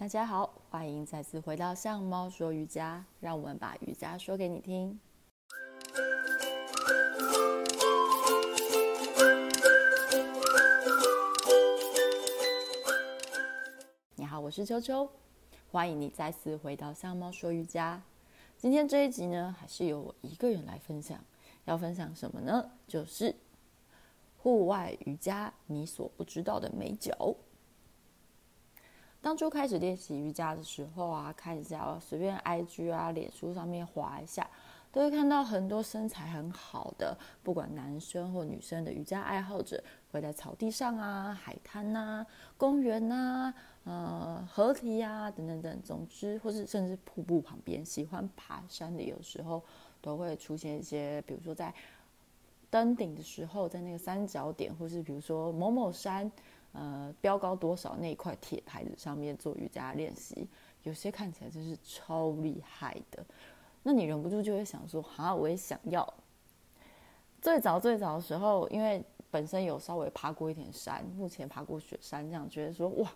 大家好，欢迎再次回到向猫说瑜伽，让我们把瑜伽说给你听。你好，我是秋秋，欢迎你再次回到向猫说瑜伽。今天这一集呢，还是由我一个人来分享。要分享什么呢？就是户外瑜伽你所不知道的美角。当初开始练习瑜伽的时候啊，看一下随便 IG 啊、脸书上面滑一下，都会看到很多身材很好的，不管男生或女生的瑜伽爱好者，会在草地上啊、海滩啊、公园啊、呃、河堤啊等等等，总之或是甚至瀑布旁边，喜欢爬山的，有时候都会出现一些，比如说在登顶的时候，在那个三角点，或是比如说某某山。呃，标高多少那一块铁牌子上面做瑜伽练习，有些看起来真是超厉害的。那你忍不住就会想说，哈，我也想要。最早最早的时候，因为本身有稍微爬过一点山，目前爬过雪山，这样觉得说，哇，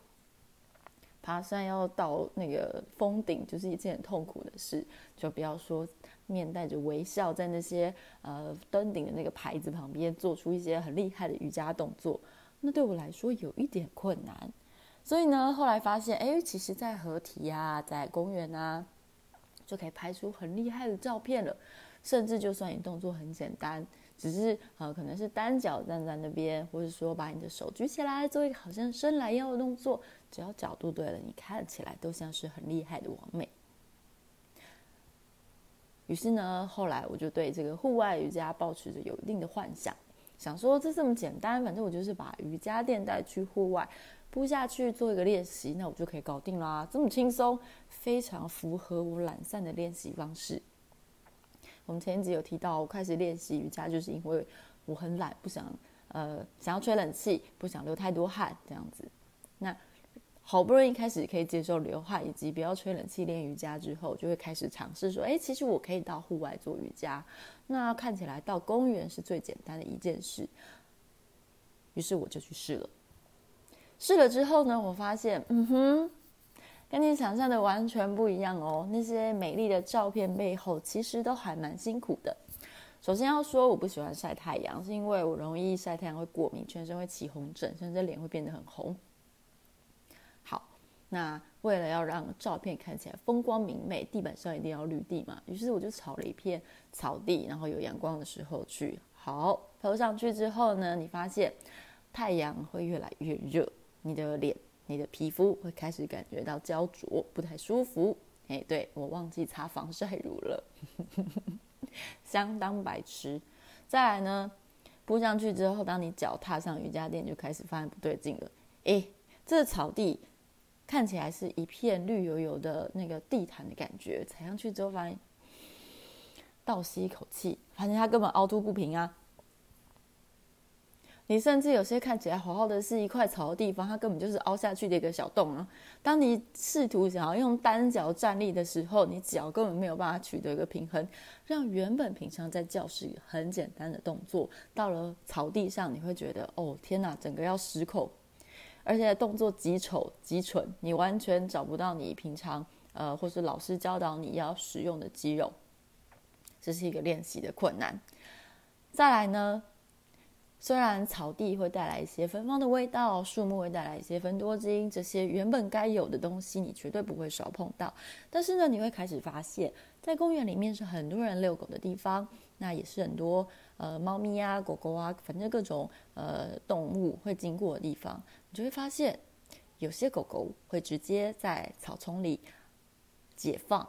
爬山要到那个峰顶就是一件很痛苦的事，就不要说面带着微笑在那些呃登顶的那个牌子旁边做出一些很厉害的瑜伽动作。那对我来说有一点困难，所以呢，后来发现，哎，其实，在河堤啊，在公园啊，就可以拍出很厉害的照片了。甚至就算你动作很简单，只是呃，可能是单脚站在那边，或者说把你的手举起来，做一个好像伸懒腰的动作，只要角度对了，你看起来都像是很厉害的网美。于是呢，后来我就对这个户外瑜伽抱持着有一定的幻想。想说这这么简单，反正我就是把瑜伽垫带去户外铺下去做一个练习，那我就可以搞定啦。这么轻松，非常符合我懒散的练习方式。我们前一集有提到，我开始练习瑜伽就是因为我很懒，不想呃想要吹冷气，不想流太多汗这样子。那好不容易开始可以接受流汗以及不要吹冷气练瑜伽之后，就会开始尝试说，哎，其实我可以到户外做瑜伽。那看起来到公园是最简单的一件事。于是我就去试了。试了之后呢，我发现，嗯哼，跟你想象的完全不一样哦。那些美丽的照片背后，其实都还蛮辛苦的。首先要说，我不喜欢晒太阳，是因为我容易晒太阳会过敏，全身会起红疹，甚至脸会变得很红。那为了要让照片看起来风光明媚，地板上一定要绿地嘛。于是我就炒了一片草地，然后有阳光的时候去。好，投上去之后呢，你发现太阳会越来越热，你的脸、你的皮肤会开始感觉到焦灼，不太舒服。哎，对，我忘记擦防晒乳了，相当白痴。再来呢，铺上去之后，当你脚踏上瑜伽垫，就开始发现不对劲了。哎，这草地。看起来是一片绿油油的那个地毯的感觉，踩上去之后发现倒吸一口气，发现它根本凹凸不平啊！你甚至有些看起来好好的是一块草的地方，它根本就是凹下去的一个小洞啊！当你试图想要用单脚站立的时候，你脚根本没有办法取得一个平衡，让原本平常在教室里很简单的动作，到了草地上你会觉得哦天哪，整个要失控。而且动作极丑极蠢，你完全找不到你平常呃，或是老师教导你要使用的肌肉，这是一个练习的困难。再来呢，虽然草地会带来一些芬芳的味道，树木会带来一些芬多精，这些原本该有的东西你绝对不会少碰到。但是呢，你会开始发现，在公园里面是很多人遛狗的地方，那也是很多呃猫咪啊、狗狗啊，反正各种呃动物会经过的地方。你就会发现，有些狗狗会直接在草丛里解放，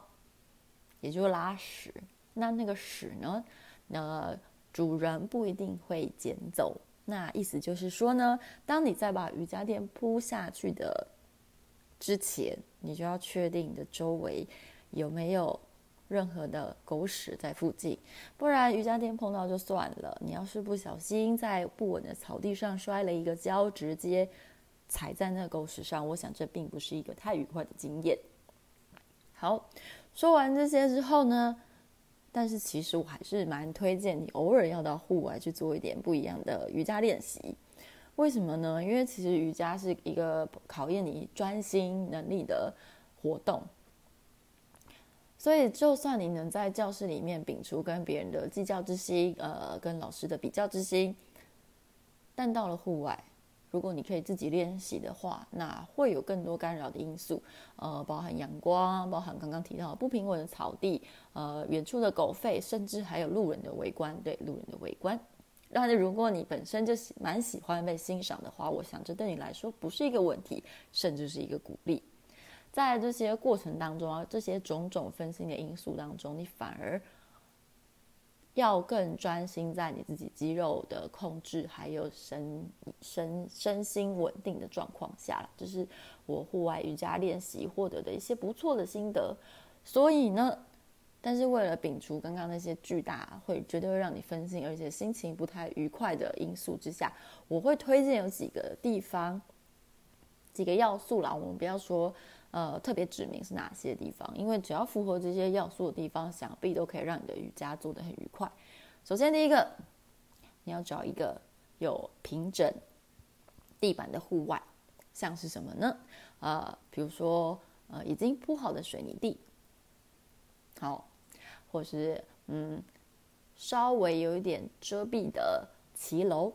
也就是拉屎。那那个屎呢，呃，主人不一定会捡走。那意思就是说呢，当你在把瑜伽垫铺下去的之前，你就要确定你的周围有没有任何的狗屎在附近，不然瑜伽垫碰到就算了。你要是不小心在不稳的草地上摔了一个跤，直接。踩在那狗屎上，我想这并不是一个太愉快的经验。好，说完这些之后呢，但是其实我还是蛮推荐你偶尔要到户外去做一点不一样的瑜伽练习。为什么呢？因为其实瑜伽是一个考验你专心能力的活动，所以就算你能在教室里面摒除跟别人的计较之心，呃，跟老师的比较之心，但到了户外，如果你可以自己练习的话，那会有更多干扰的因素，呃，包含阳光，包含刚刚提到的不平稳的草地，呃，远处的狗吠，甚至还有路人的围观，对，路人的围观。但是如果你本身就喜蛮喜欢被欣赏的话，我想这对你来说不是一个问题，甚至是一个鼓励。在这些过程当中啊，这些种种分心的因素当中，你反而要更专心在你自己肌肉的控制，还有身身身心稳定的状况下了。这是我户外瑜伽练习获得的一些不错的心得。所以呢。但是为了摒除刚刚那些巨大会绝对会让你分心，而且心情不太愉快的因素之下，我会推荐有几个地方，几个要素啦。我们不要说呃特别指明是哪些地方，因为只要符合这些要素的地方，想必都可以让你的瑜伽做得很愉快。首先第一个，你要找一个有平整地板的户外，像是什么呢？呃，比如说呃已经铺好的水泥地，好。或是嗯，稍微有一点遮蔽的骑楼，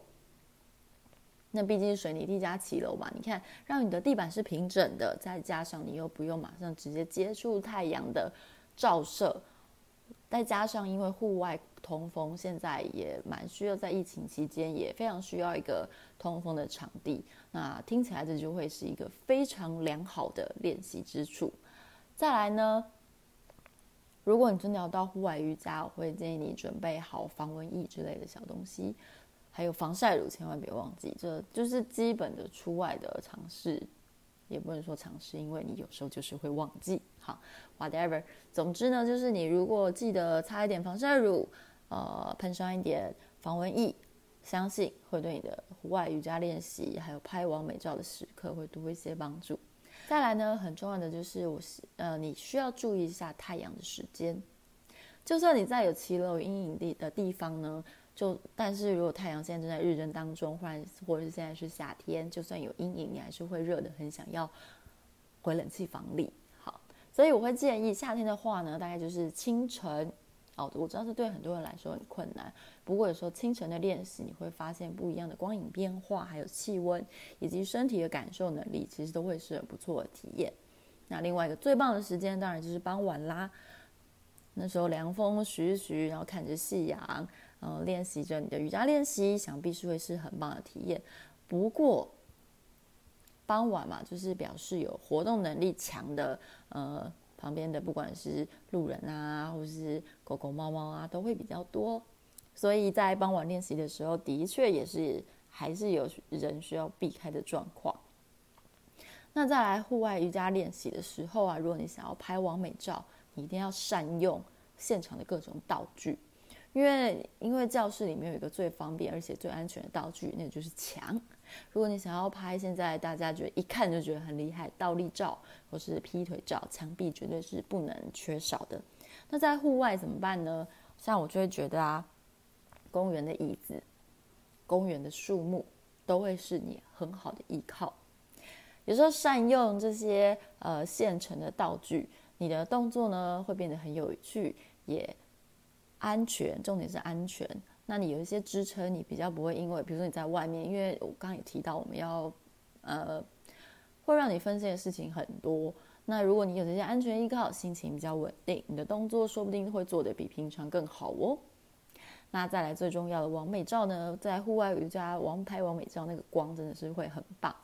那毕竟是水泥地加骑楼嘛，你看，让你的地板是平整的，再加上你又不用马上直接接触太阳的照射，再加上因为户外通风，现在也蛮需要，在疫情期间也非常需要一个通风的场地，那听起来这就会是一个非常良好的练习之处。再来呢，如果你真的要到户外瑜伽，我会建议你准备好防蚊液之类的小东西，还有防晒乳，千万别忘记，这就是基本的出外的尝试，也不能说尝试，因为你有时候就是会忘记。好，whatever，总之呢，就是你如果记得擦一点防晒乳，呃，喷上一点防蚊液，相信会对你的户外瑜伽练习，还有拍完美照的时刻会多一些帮助。再来呢，很重要的就是我呃，你需要注意一下太阳的时间。就算你在有骑楼阴影地的地方呢，就但是如果太阳现在正在日正当中，或者或者是现在是夏天，就算有阴影，你还是会热得很想要回冷气房里。好，所以我会建议夏天的话呢，大概就是清晨。哦，我知道这对很多人来说很困难。不过有时候清晨的练习，你会发现不一样的光影变化，还有气温以及身体的感受能力，其实都会是很不错的体验。那另外一个最棒的时间，当然就是傍晚啦。那时候凉风徐徐，然后看着夕阳，呃，练习着你的瑜伽练习，想必是会是很棒的体验。不过傍晚嘛，就是表示有活动能力强的，呃。旁边的不管是路人啊，或是狗狗、猫猫啊，都会比较多，所以在傍晚练习的时候，的确也是还是有人需要避开的状况。那再来户外瑜伽练习的时候啊，如果你想要拍完美照，你一定要善用现场的各种道具，因为因为教室里面有一个最方便而且最安全的道具，那就是墙。如果你想要拍现在大家觉得一看就觉得很厉害倒立照或是劈腿照，墙壁绝对是不能缺少的。那在户外怎么办呢？像我就会觉得啊，公园的椅子、公园的树木都会是你很好的依靠。有时候善用这些呃现成的道具，你的动作呢会变得很有趣，也安全。重点是安全。那你有一些支撑，你比较不会因为，比如说你在外面，因为我刚刚也提到，我们要，呃，会让你分心的事情很多。那如果你有这些安全依靠，心情比较稳定，你的动作说不定会做得比平常更好哦。那再来最重要的完美照呢，在户外瑜伽王拍完美照，那个光真的是会很棒。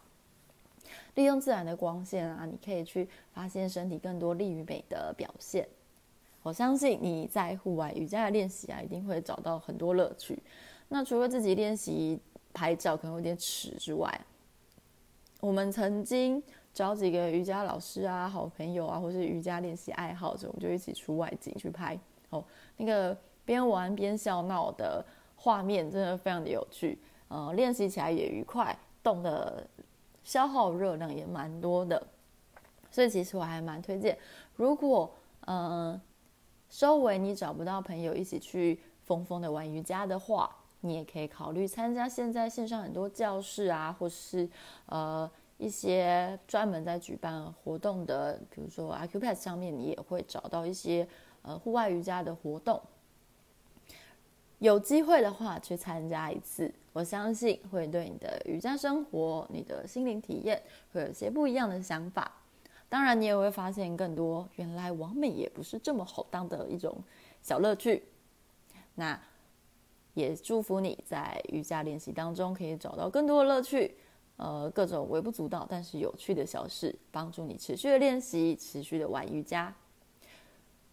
利用自然的光线啊，你可以去发现身体更多利于美的表现。我相信你在户外瑜伽的练习啊，一定会找到很多乐趣。那除了自己练习拍照可能有点耻之外，我们曾经找几个瑜伽老师啊、好朋友啊，或是瑜伽练习爱好者，我们就一起出外景去拍。哦，那个边玩边笑闹的画面真的非常的有趣。呃，练习起来也愉快，动的消耗热量也蛮多的。所以其实我还蛮推荐，如果嗯。呃周围你找不到朋友一起去疯疯的玩瑜伽的话，你也可以考虑参加现在线上很多教室啊，或是呃一些专门在举办活动的，比如说 Acupass 上面，你也会找到一些呃户外瑜伽的活动。有机会的话去参加一次，我相信会对你的瑜伽生活、你的心灵体验会有些不一样的想法。当然，你也会发现更多原来完美也不是这么好当的一种小乐趣。那也祝福你在瑜伽练习当中可以找到更多的乐趣，呃，各种微不足道但是有趣的小事，帮助你持续的练习，持续的玩瑜伽。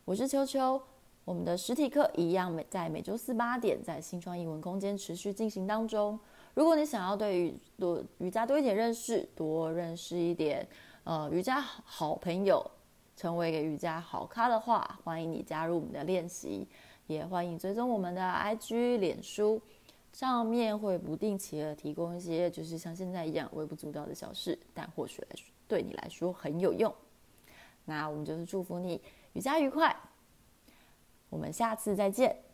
我是秋秋，我们的实体课一样每在每周四八点在新创艺文空间持续进行当中。如果你想要对瑜多瑜伽多一点认识，多认识一点。呃，瑜伽好朋友，成为一个瑜伽好咖的话，欢迎你加入我们的练习，也欢迎追踪我们的 IG、脸书，上面会不定期的提供一些，就是像现在一样微不足道的小事，但或许来说对你来说很有用。那我们就是祝福你瑜伽愉快，我们下次再见。